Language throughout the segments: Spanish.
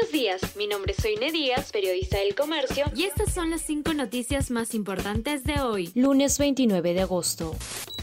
Buenos días, mi nombre es Soine Díaz, periodista del comercio, y estas son las cinco noticias más importantes de hoy, lunes 29 de agosto.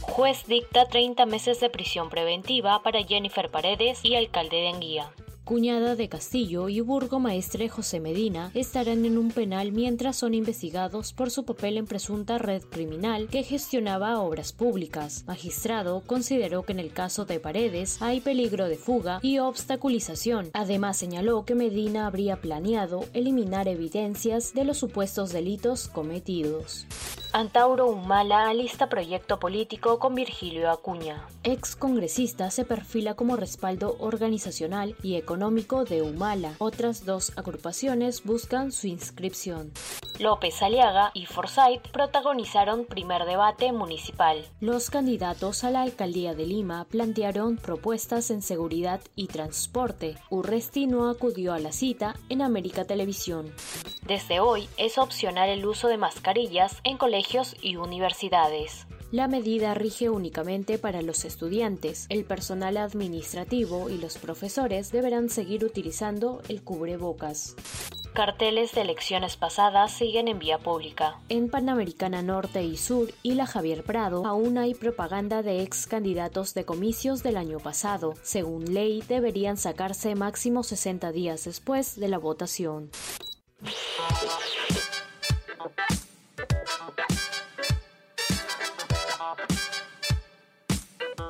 Juez dicta 30 meses de prisión preventiva para Jennifer Paredes y alcalde de Anguía cuñada de Castillo y burgomaestre José Medina, estarán en un penal mientras son investigados por su papel en presunta red criminal que gestionaba obras públicas. Magistrado consideró que en el caso de Paredes hay peligro de fuga y obstaculización. Además señaló que Medina habría planeado eliminar evidencias de los supuestos delitos cometidos. Antauro Humala alista proyecto político con Virgilio Acuña. Ex congresista se perfila como respaldo organizacional y económico de Humala. Otras dos agrupaciones buscan su inscripción. López Aliaga y Forsyth protagonizaron primer debate municipal. Los candidatos a la alcaldía de Lima plantearon propuestas en seguridad y transporte. Urresti no acudió a la cita en América Televisión. Desde hoy es opcional el uso de mascarillas en colegios y universidades. La medida rige únicamente para los estudiantes. El personal administrativo y los profesores deberán seguir utilizando el cubrebocas. Carteles de elecciones pasadas siguen en vía pública. En Panamericana Norte y Sur y la Javier Prado aún hay propaganda de ex candidatos de comicios del año pasado. Según ley, deberían sacarse máximo 60 días después de la votación.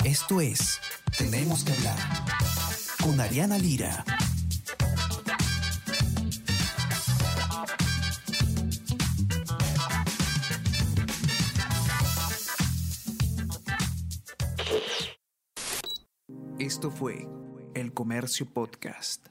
Esto es Tenemos que hablar con Ariana Lira. Esto fue El Comercio Podcast.